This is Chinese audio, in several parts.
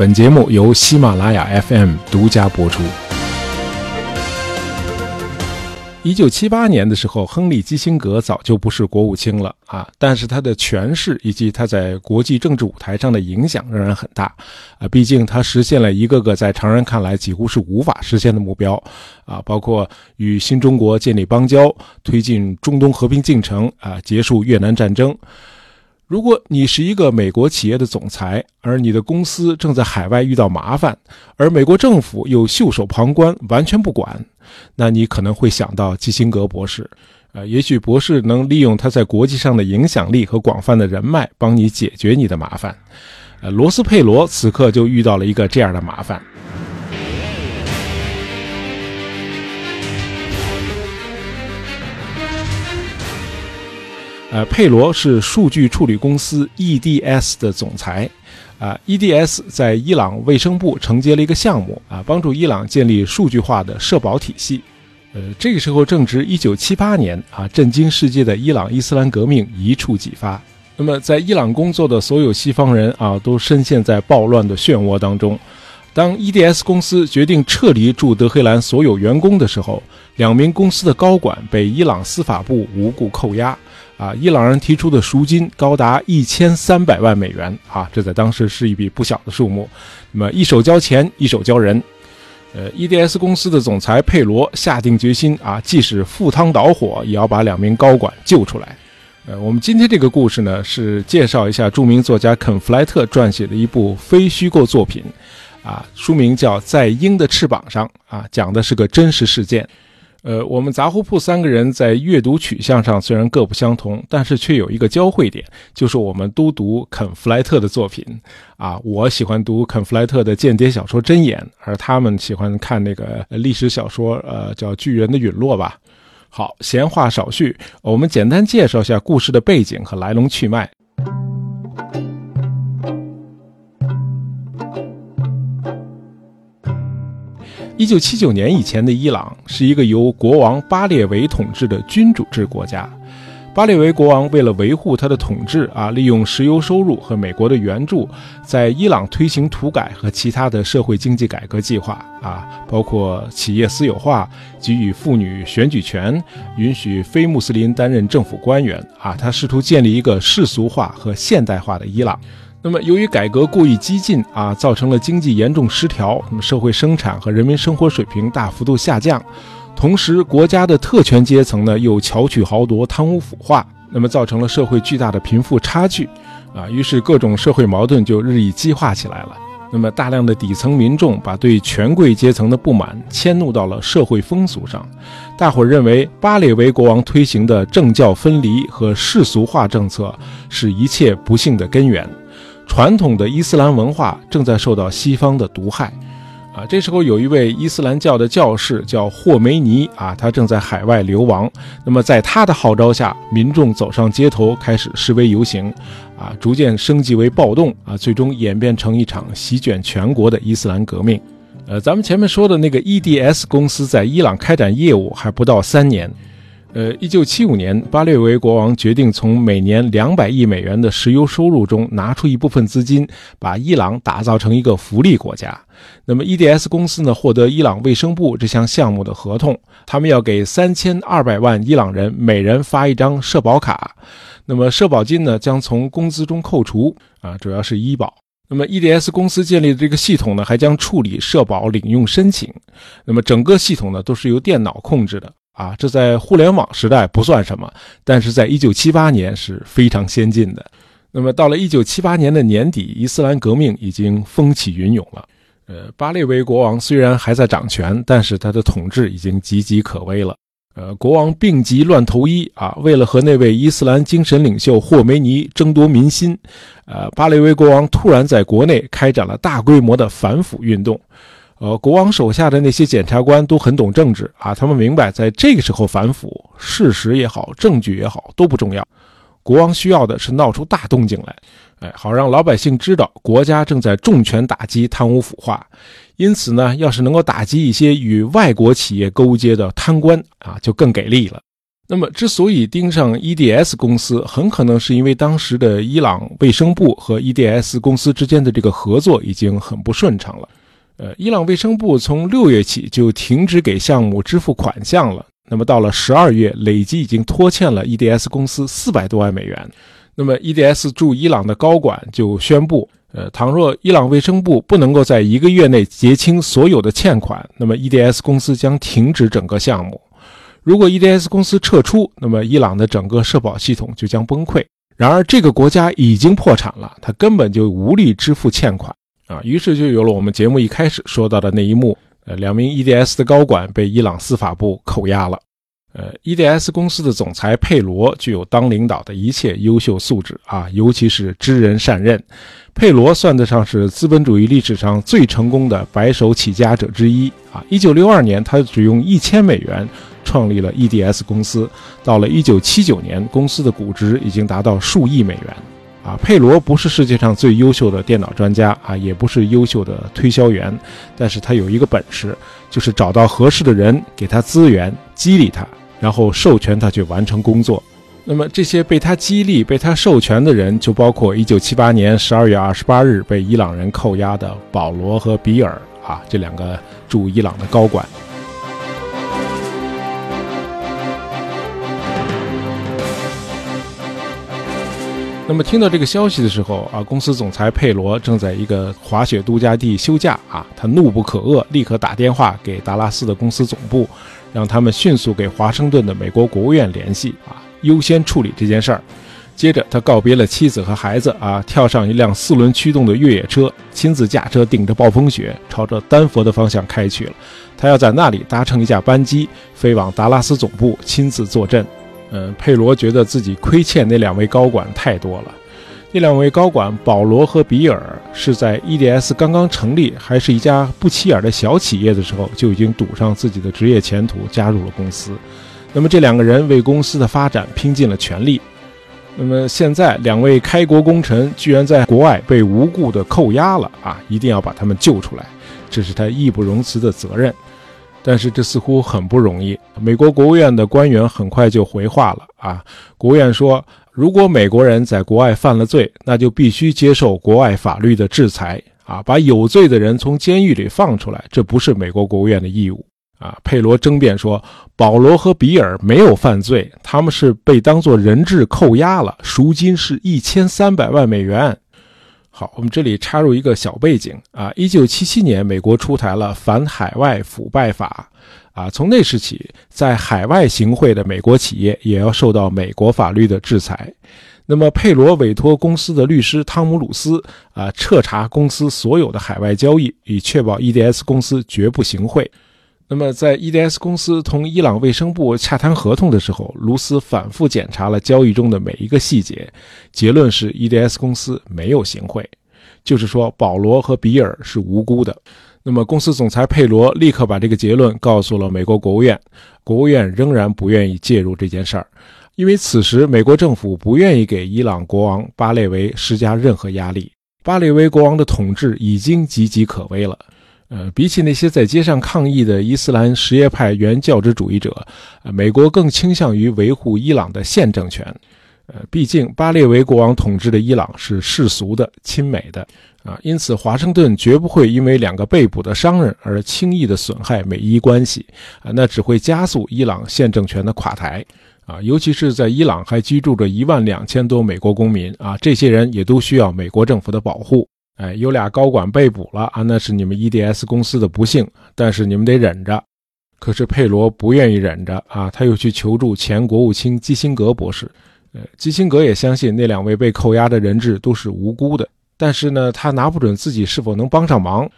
本节目由喜马拉雅 FM 独家播出。一九七八年的时候，亨利·基辛格早就不是国务卿了啊，但是他的权势以及他在国际政治舞台上的影响仍然很大啊。毕竟他实现了一个个在常人看来几乎是无法实现的目标啊，包括与新中国建立邦交、推进中东和平进程啊、结束越南战争。如果你是一个美国企业的总裁，而你的公司正在海外遇到麻烦，而美国政府又袖手旁观，完全不管，那你可能会想到基辛格博士。呃，也许博士能利用他在国际上的影响力和广泛的人脉，帮你解决你的麻烦。呃，罗斯佩罗此刻就遇到了一个这样的麻烦。呃，佩罗是数据处理公司 EDS 的总裁，啊，EDS 在伊朗卫生部承接了一个项目，啊，帮助伊朗建立数据化的社保体系。呃，这个时候正值1978年，啊，震惊世界的伊朗伊斯兰革命一触即发。那么，在伊朗工作的所有西方人啊，都深陷在暴乱的漩涡当中。当 EDS 公司决定撤离驻德黑兰所有员工的时候，两名公司的高管被伊朗司法部无故扣押。啊，伊朗人提出的赎金高达一千三百万美元啊，这在当时是一笔不小的数目。那么一手交钱，一手交人。呃，EDS 公司的总裁佩罗下定决心啊，即使赴汤蹈火，也要把两名高管救出来。呃，我们今天这个故事呢，是介绍一下著名作家肯·弗莱特撰写的一部非虚构作品，啊，书名叫《在鹰的翅膀上》，啊，讲的是个真实事件。呃，我们杂货铺三个人在阅读取向上虽然各不相同，但是却有一个交汇点，就是我们都读肯·弗莱特的作品。啊，我喜欢读肯·弗莱特的间谍小说《针眼》，而他们喜欢看那个历史小说，呃，叫《巨人的陨落》吧。好，闲话少叙，我们简单介绍一下故事的背景和来龙去脉。一九七九年以前的伊朗是一个由国王巴列维统治的君主制国家。巴列维国王为了维护他的统治啊，利用石油收入和美国的援助，在伊朗推行土改和其他的社会经济改革计划啊，包括企业私有化、给予妇女选举权、允许非穆斯林担任政府官员啊。他试图建立一个世俗化和现代化的伊朗。那么，由于改革过于激进啊，造成了经济严重失调，那么社会生产和人民生活水平大幅度下降，同时国家的特权阶层呢又巧取豪夺、贪污腐化，那么造成了社会巨大的贫富差距，啊，于是各种社会矛盾就日益激化起来了。那么大量的底层民众把对权贵阶层的不满迁怒到了社会风俗上，大伙认为巴列维国王推行的政教分离和世俗化政策是一切不幸的根源。传统的伊斯兰文化正在受到西方的毒害，啊，这时候有一位伊斯兰教的教士叫霍梅尼啊，他正在海外流亡。那么在他的号召下，民众走上街头开始示威游行，啊，逐渐升级为暴动，啊，最终演变成一场席卷全国的伊斯兰革命。呃，咱们前面说的那个 EDS 公司在伊朗开展业务还不到三年。呃，一九七五年，巴列维国王决定从每年两百亿美元的石油收入中拿出一部分资金，把伊朗打造成一个福利国家。那么，EDS 公司呢，获得伊朗卫生部这项项目的合同，他们要给三千二百万伊朗人每人发一张社保卡。那么，社保金呢，将从工资中扣除啊，主要是医保。那么，EDS 公司建立的这个系统呢，还将处理社保领用申请。那么，整个系统呢，都是由电脑控制的。啊，这在互联网时代不算什么，但是在一九七八年是非常先进的。那么到了一九七八年的年底，伊斯兰革命已经风起云涌了。呃，巴列维国王虽然还在掌权，但是他的统治已经岌岌可危了。呃，国王病急乱投医啊，为了和那位伊斯兰精神领袖霍梅尼争夺民心，呃，巴列维国王突然在国内开展了大规模的反腐运动。呃，国王手下的那些检察官都很懂政治啊，他们明白在这个时候反腐，事实也好，证据也好都不重要，国王需要的是闹出大动静来，哎，好让老百姓知道国家正在重拳打击贪污腐化。因此呢，要是能够打击一些与外国企业勾结的贪官啊，就更给力了。那么，之所以盯上 EDS 公司，很可能是因为当时的伊朗卫生部和 EDS 公司之间的这个合作已经很不顺畅了。呃，伊朗卫生部从六月起就停止给项目支付款项了。那么到了十二月，累计已经拖欠了 EDS 公司四百多万美元。那么 EDS 驻伊朗的高管就宣布，呃，倘若伊朗卫生部不能够在一个月内结清所有的欠款，那么 EDS 公司将停止整个项目。如果 EDS 公司撤出，那么伊朗的整个社保系统就将崩溃。然而，这个国家已经破产了，它根本就无力支付欠款啊！于是就有了我们节目一开始说到的那一幕：呃，两名 EDS 的高管被伊朗司法部扣押了。呃，EDS 公司的总裁佩罗具有当领导的一切优秀素质啊，尤其是知人善任。佩罗算得上是资本主义历史上最成功的白手起家者之一啊。1962年，他只用一千美元创立了 EDS 公司，到了1979年，公司的估值已经达到数亿美元啊。佩罗不是世界上最优秀的电脑专家啊，也不是优秀的推销员，但是他有一个本事，就是找到合适的人，给他资源，激励他。然后授权他去完成工作，那么这些被他激励、被他授权的人，就包括1978年12月28日被伊朗人扣押的保罗和比尔啊这两个驻伊朗的高管。那么听到这个消息的时候啊，公司总裁佩罗正在一个滑雪度假地休假啊，他怒不可遏，立刻打电话给达拉斯的公司总部。让他们迅速给华盛顿的美国国务院联系啊，优先处理这件事儿。接着，他告别了妻子和孩子啊，跳上一辆四轮驱动的越野车，亲自驾车顶着暴风雪，朝着丹佛的方向开去了。他要在那里搭乘一架班机，飞往达拉斯总部，亲自坐镇。嗯，佩罗觉得自己亏欠那两位高管太多了。那两位高管保罗和比尔是在 EDS 刚刚成立，还是一家不起眼的小企业的时候，就已经赌上自己的职业前途，加入了公司。那么这两个人为公司的发展拼尽了全力。那么现在两位开国功臣居然在国外被无故的扣押了啊！一定要把他们救出来，这是他义不容辞的责任。但是这似乎很不容易。美国国务院的官员很快就回话了啊，国务院说。如果美国人在国外犯了罪，那就必须接受国外法律的制裁啊！把有罪的人从监狱里放出来，这不是美国国务院的义务啊！佩罗争辩说，保罗和比尔没有犯罪，他们是被当作人质扣押了，赎金是一千三百万美元。好，我们这里插入一个小背景啊，一九七七年，美国出台了反海外腐败法。啊，从那时起，在海外行贿的美国企业也要受到美国法律的制裁。那么，佩罗委托公司的律师汤姆鲁斯啊，彻查公司所有的海外交易，以确保 EDS 公司绝不行贿。那么，在 EDS 公司同伊朗卫生部洽谈合同的时候，卢斯反复检查了交易中的每一个细节，结论是 EDS 公司没有行贿，就是说保罗和比尔是无辜的。那么，公司总裁佩罗立刻把这个结论告诉了美国国务院，国务院仍然不愿意介入这件事儿，因为此时美国政府不愿意给伊朗国王巴列维施加任何压力。巴列维国王的统治已经岌岌可危了，呃，比起那些在街上抗议的伊斯兰什叶派原教旨主义者，呃，美国更倾向于维护伊朗的现政权。呃，毕竟巴列维国王统治的伊朗是世俗的、亲美的啊，因此华盛顿绝不会因为两个被捕的商人而轻易的损害美伊关系啊，那只会加速伊朗现政权的垮台啊，尤其是在伊朗还居住着一万两千多美国公民啊，这些人也都需要美国政府的保护。哎，有俩高管被捕了啊，那是你们 EDS 公司的不幸，但是你们得忍着。可是佩罗不愿意忍着啊，他又去求助前国务卿基辛格博士。呃，基辛格也相信那两位被扣押的人质都是无辜的，但是呢，他拿不准自己是否能帮上忙。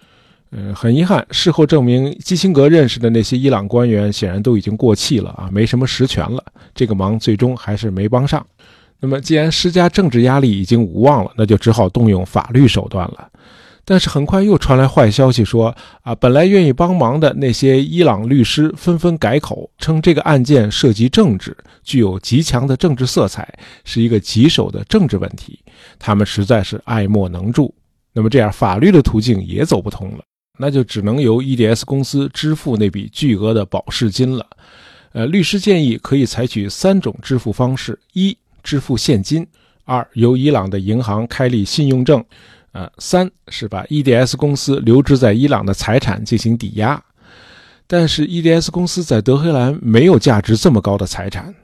呃，很遗憾，事后证明，基辛格认识的那些伊朗官员显然都已经过气了啊，没什么实权了，这个忙最终还是没帮上。那么，既然施加政治压力已经无望了，那就只好动用法律手段了。但是很快又传来坏消息，说啊，本来愿意帮忙的那些伊朗律师纷纷改口，称这个案件涉及政治，具有极强的政治色彩，是一个棘手的政治问题。他们实在是爱莫能助。那么这样，法律的途径也走不通了，那就只能由 EDS 公司支付那笔巨额的保释金了。呃，律师建议可以采取三种支付方式：一、支付现金；二、由伊朗的银行开立信用证；呃，三是把 EDS 公司留置在伊朗的财产进行抵押。但是 EDS 公司在德黑兰没有价值这么高的财产，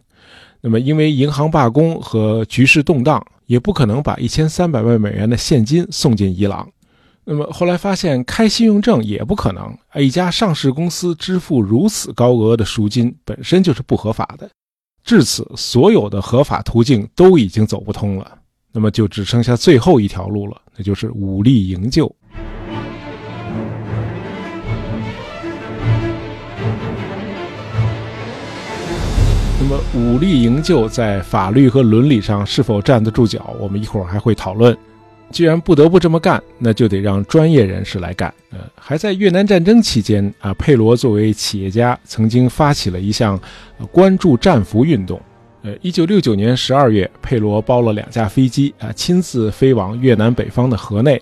那么因为银行罢工和局势动荡，也不可能把一千三百万美元的现金送进伊朗。那么后来发现开信用证也不可能，一家上市公司支付如此高额的赎金本身就是不合法的。至此，所有的合法途径都已经走不通了，那么就只剩下最后一条路了，那就是武力营救。那么武力营救在法律和伦理上是否站得住脚，我们一会儿还会讨论。既然不得不这么干，那就得让专业人士来干。呃，还在越南战争期间啊，佩罗作为企业家，曾经发起了一项关注战俘运动。呃，一九六九年十二月，佩罗包了两架飞机啊，亲自飞往越南北方的河内，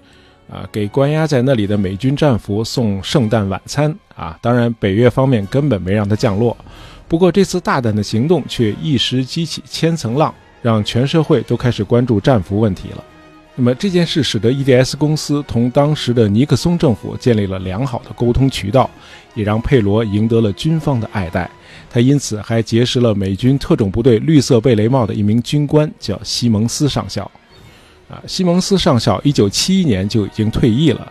啊，给关押在那里的美军战俘送圣诞晚餐啊。当然，北越方面根本没让他降落。不过，这次大胆的行动却一时激起千层浪，让全社会都开始关注战俘问题了。那么这件事使得 EDS 公司同当时的尼克松政府建立了良好的沟通渠道，也让佩罗赢得了军方的爱戴。他因此还结识了美军特种部队绿色贝雷帽的一名军官，叫西蒙斯上校。啊，西蒙斯上校1971年就已经退役了。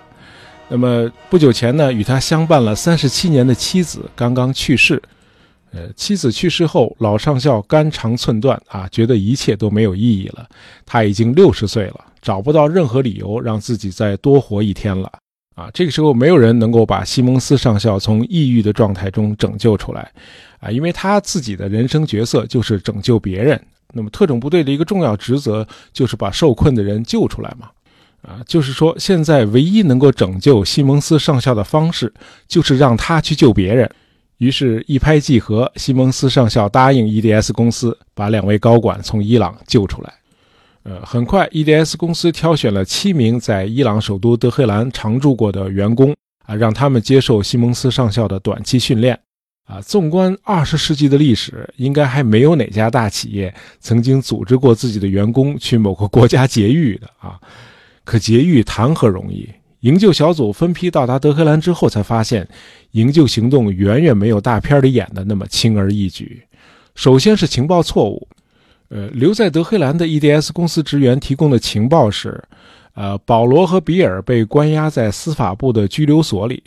那么不久前呢，与他相伴了37年的妻子刚刚去世。呃，妻子去世后，老上校肝肠寸断啊，觉得一切都没有意义了。他已经六十岁了，找不到任何理由让自己再多活一天了啊。这个时候，没有人能够把西蒙斯上校从抑郁的状态中拯救出来啊，因为他自己的人生角色就是拯救别人。那么，特种部队的一个重要职责就是把受困的人救出来嘛。啊，就是说，现在唯一能够拯救西蒙斯上校的方式，就是让他去救别人。于是，一拍即合，西蒙斯上校答应 EDS 公司把两位高管从伊朗救出来。呃，很快，EDS 公司挑选了七名在伊朗首都德黑兰常住过的员工，啊，让他们接受西蒙斯上校的短期训练。啊，纵观二十世纪的历史，应该还没有哪家大企业曾经组织过自己的员工去某个国家劫狱的啊。可劫狱谈何容易？营救小组分批到达德黑兰之后，才发现营救行动远远没有大片里演的那么轻而易举。首先是情报错误，呃，留在德黑兰的 EDS 公司职员提供的情报是，呃，保罗和比尔被关押在司法部的拘留所里，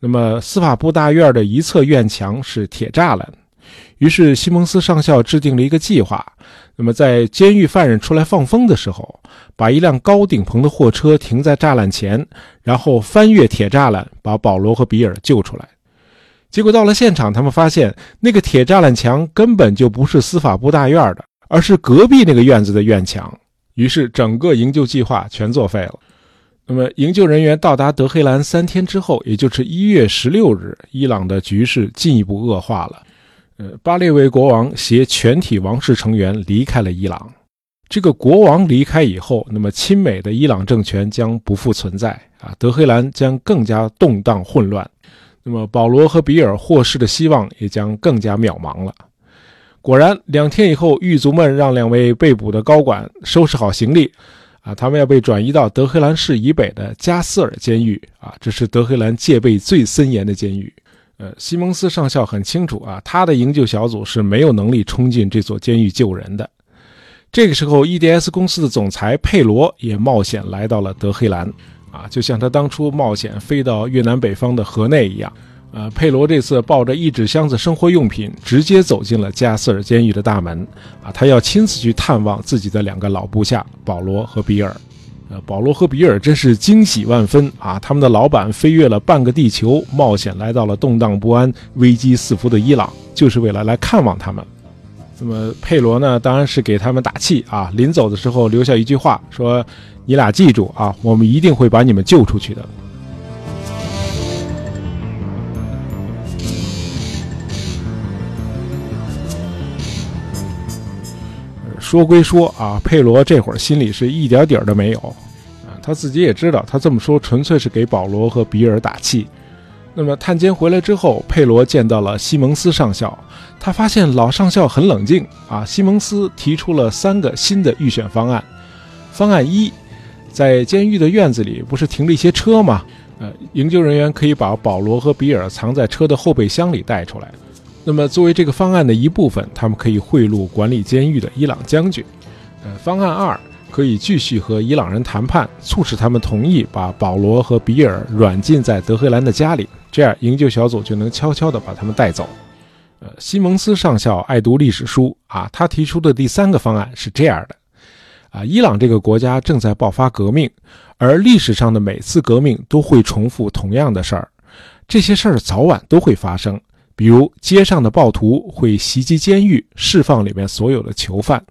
那么司法部大院的一侧院墙是铁栅栏。于是西蒙斯上校制定了一个计划，那么在监狱犯人出来放风的时候，把一辆高顶棚的货车停在栅栏前，然后翻越铁栅栏，把保罗和比尔救出来。结果到了现场，他们发现那个铁栅栏墙根本就不是司法部大院的，而是隔壁那个院子的院墙。于是整个营救计划全作废了。那么营救人员到达德黑兰三天之后，也就是一月十六日，伊朗的局势进一步恶化了。呃，巴列维国王携全体王室成员离开了伊朗。这个国王离开以后，那么亲美的伊朗政权将不复存在啊，德黑兰将更加动荡混乱。那么保罗和比尔获释的希望也将更加渺茫了。果然，两天以后，狱卒们让两位被捕的高管收拾好行李，啊，他们要被转移到德黑兰市以北的加斯尔监狱啊，这是德黑兰戒备最森严的监狱。呃，西蒙斯上校很清楚啊，他的营救小组是没有能力冲进这座监狱救人的。这个时候，EDS 公司的总裁佩罗也冒险来到了德黑兰，啊，就像他当初冒险飞到越南北方的河内一样。呃，佩罗这次抱着一纸箱子生活用品，直接走进了加斯尔监狱的大门，啊，他要亲自去探望自己的两个老部下保罗和比尔。呃，保罗和比尔真是惊喜万分啊！他们的老板飞越了半个地球，冒险来到了动荡不安、危机四伏的伊朗，就是为了来看望他们。那么佩罗呢，当然是给他们打气啊！临走的时候留下一句话，说：“你俩记住啊，我们一定会把你们救出去的。”说归说啊，佩罗这会儿心里是一点底儿都没有，啊，他自己也知道，他这么说纯粹是给保罗和比尔打气。那么探监回来之后，佩罗见到了西蒙斯上校，他发现老上校很冷静啊。西蒙斯提出了三个新的预选方案。方案一，在监狱的院子里不是停了一些车吗？呃，营救人员可以把保罗和比尔藏在车的后备箱里带出来。那么作为这个方案的一部分，他们可以贿赂管理监狱的伊朗将军。呃，方案二。可以继续和伊朗人谈判，促使他们同意把保罗和比尔软禁在德黑兰的家里，这样营救小组就能悄悄地把他们带走。呃，西蒙斯上校爱读历史书啊，他提出的第三个方案是这样的：啊，伊朗这个国家正在爆发革命，而历史上的每次革命都会重复同样的事儿，这些事儿早晚都会发生。比如，街上的暴徒会袭击监狱，释放里面所有的囚犯。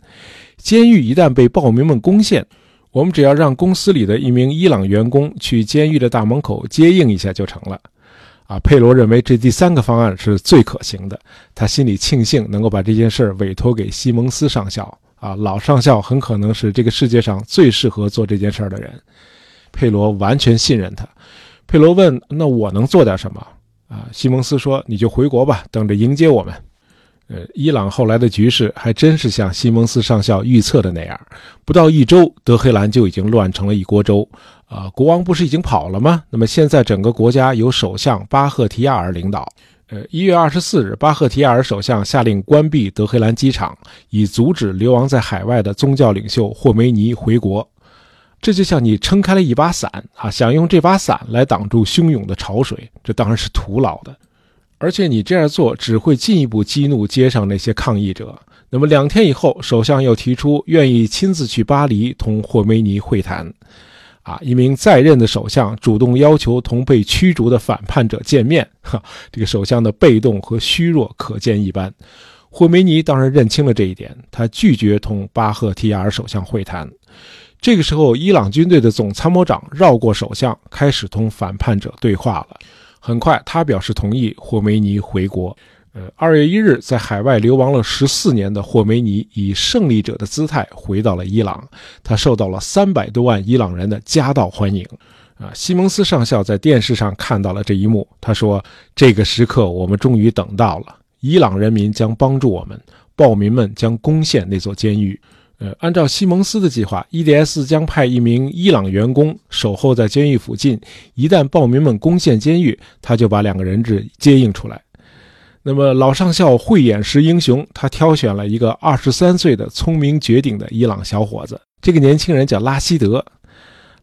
监狱一旦被暴民们攻陷，我们只要让公司里的一名伊朗员工去监狱的大门口接应一下就成了。啊，佩罗认为这第三个方案是最可行的，他心里庆幸能够把这件事委托给西蒙斯上校。啊，老上校很可能是这个世界上最适合做这件事的人。佩罗完全信任他。佩罗问：“那我能做点什么？”啊，西蒙斯说：“你就回国吧，等着迎接我们。”呃，伊朗后来的局势还真是像西蒙斯上校预测的那样，不到一周，德黑兰就已经乱成了一锅粥。啊，国王不是已经跑了吗？那么现在整个国家由首相巴赫提亚尔领导。呃，一月二十四日，巴赫提亚尔首相下令关闭德黑兰机场，以阻止流亡在海外的宗教领袖霍梅尼回国。这就像你撑开了一把伞啊，想用这把伞来挡住汹涌的潮水，这当然是徒劳的。而且你这样做只会进一步激怒街上那些抗议者。那么两天以后，首相又提出愿意亲自去巴黎同霍梅尼会谈。啊，一名在任的首相主动要求同被驱逐的反叛者见面，哈，这个首相的被动和虚弱可见一斑。霍梅尼当然认清了这一点，他拒绝同巴赫提亚尔首相会谈。这个时候，伊朗军队的总参谋长绕过首相，开始同反叛者对话了。很快，他表示同意霍梅尼回国。呃，二月一日，在海外流亡了十四年的霍梅尼以胜利者的姿态回到了伊朗，他受到了三百多万伊朗人的夹道欢迎。啊，西蒙斯上校在电视上看到了这一幕，他说：“这个时刻我们终于等到了，伊朗人民将帮助我们，暴民们将攻陷那座监狱。”呃，按照西蒙斯的计划，EDS 将派一名伊朗员工守候在监狱附近，一旦暴民们攻陷监狱，他就把两个人质接应出来。那么老上校慧眼识英雄，他挑选了一个二十三岁的聪明绝顶的伊朗小伙子，这个年轻人叫拉希德。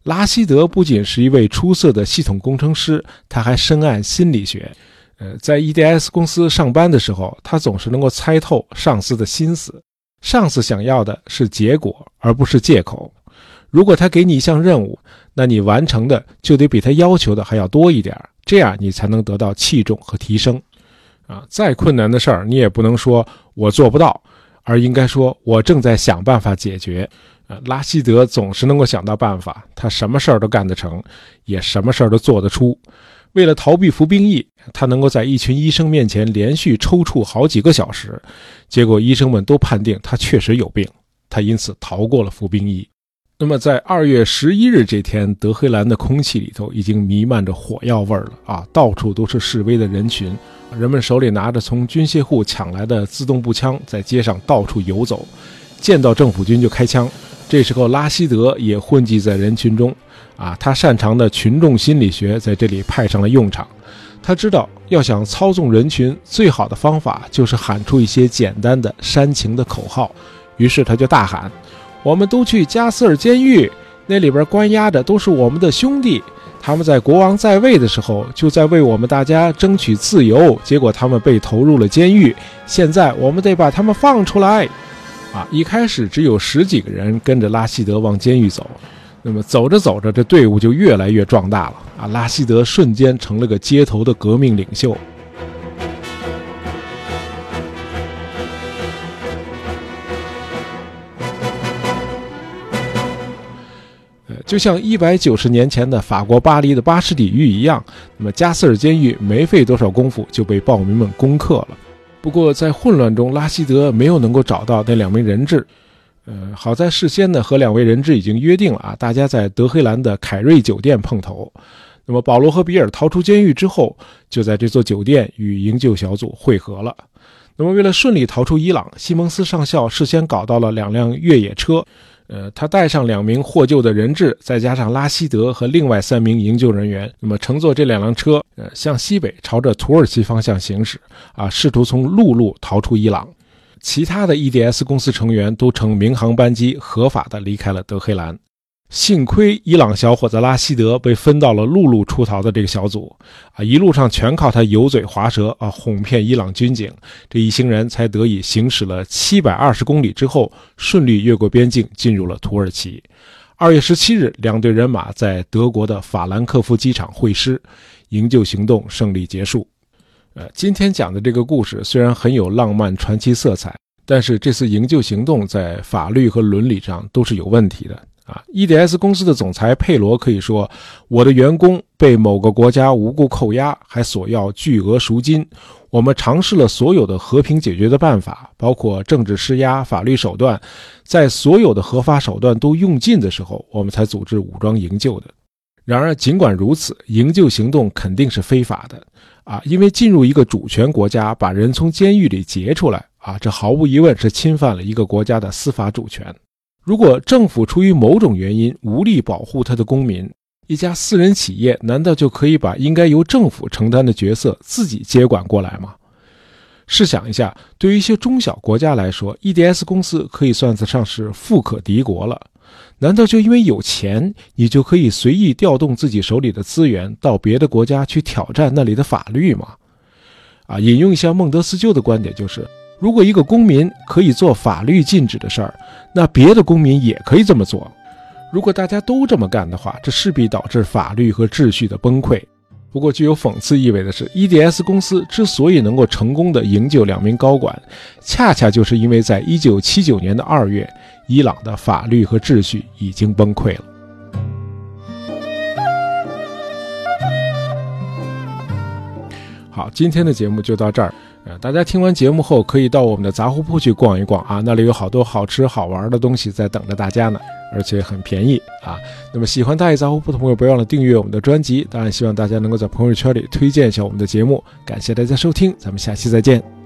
拉希德不仅是一位出色的系统工程师，他还深谙心理学。呃，在 EDS 公司上班的时候，他总是能够猜透上司的心思。上司想要的是结果，而不是借口。如果他给你一项任务，那你完成的就得比他要求的还要多一点，这样你才能得到器重和提升。啊，再困难的事儿，你也不能说我做不到，而应该说我正在想办法解决。啊，拉希德总是能够想到办法，他什么事儿都干得成，也什么事儿都做得出。为了逃避服兵役，他能够在一群医生面前连续抽搐好几个小时，结果医生们都判定他确实有病，他因此逃过了服兵役。那么，在二月十一日这天，德黑兰的空气里头已经弥漫着火药味儿了啊！到处都是示威的人群，人们手里拿着从军械库抢来的自动步枪，在街上到处游走，见到政府军就开枪。这时候，拉希德也混迹在人群中。啊，他擅长的群众心理学在这里派上了用场。他知道，要想操纵人群，最好的方法就是喊出一些简单的煽情的口号。于是他就大喊：“我们都去加斯尔监狱，那里边关押的都是我们的兄弟。他们在国王在位的时候就在为我们大家争取自由，结果他们被投入了监狱。现在我们得把他们放出来。”啊，一开始只有十几个人跟着拉希德往监狱走。那么走着走着，这队伍就越来越壮大了啊！拉希德瞬间成了个街头的革命领袖。就像一百九十年前的法国巴黎的巴士底狱一样，那么加斯尔监狱没费多少功夫就被暴民们攻克了。不过在混乱中，拉希德没有能够找到那两名人质。呃，好在事先呢和两位人质已经约定了啊，大家在德黑兰的凯瑞酒店碰头。那么保罗和比尔逃出监狱之后，就在这座酒店与营救小组会合了。那么为了顺利逃出伊朗，西蒙斯上校事先搞到了两辆越野车。呃，他带上两名获救的人质，再加上拉希德和另外三名营救人员，那么乘坐这两辆车，呃，向西北朝着土耳其方向行驶，啊，试图从陆路逃出伊朗。其他的 EDS 公司成员都乘民航班机合法的离开了德黑兰。幸亏伊朗小伙子拉希德被分到了陆路出逃的这个小组，啊，一路上全靠他油嘴滑舌啊，哄骗伊朗军警，这一行人才得以行驶了七百二十公里之后，顺利越过边境进入了土耳其。二月十七日，两队人马在德国的法兰克福机场会师，营救行动胜利结束。呃，今天讲的这个故事虽然很有浪漫传奇色彩，但是这次营救行动在法律和伦理上都是有问题的。啊，EDS 公司的总裁佩罗可以说：“我的员工被某个国家无故扣押，还索要巨额赎金。我们尝试了所有的和平解决的办法，包括政治施压、法律手段，在所有的合法手段都用尽的时候，我们才组织武装营救的。然而，尽管如此，营救行动肯定是非法的。啊，因为进入一个主权国家，把人从监狱里劫出来，啊，这毫无疑问是侵犯了一个国家的司法主权。”如果政府出于某种原因无力保护他的公民，一家私人企业难道就可以把应该由政府承担的角色自己接管过来吗？试想一下，对于一些中小国家来说，EDS 公司可以算得上是富可敌国了。难道就因为有钱，你就可以随意调动自己手里的资源到别的国家去挑战那里的法律吗？啊，引用一下孟德斯鸠的观点，就是。如果一个公民可以做法律禁止的事儿，那别的公民也可以这么做。如果大家都这么干的话，这势必导致法律和秩序的崩溃。不过，具有讽刺意味的是，EDS 公司之所以能够成功的营救两名高管，恰恰就是因为在1979年的2月，伊朗的法律和秩序已经崩溃了。好，今天的节目就到这儿。呃，大家听完节目后，可以到我们的杂货铺去逛一逛啊，那里有好多好吃好玩的东西在等着大家呢，而且很便宜啊。那么喜欢大爷杂货铺的朋友，不要忘了订阅我们的专辑。当然，希望大家能够在朋友圈里推荐一下我们的节目。感谢大家收听，咱们下期再见。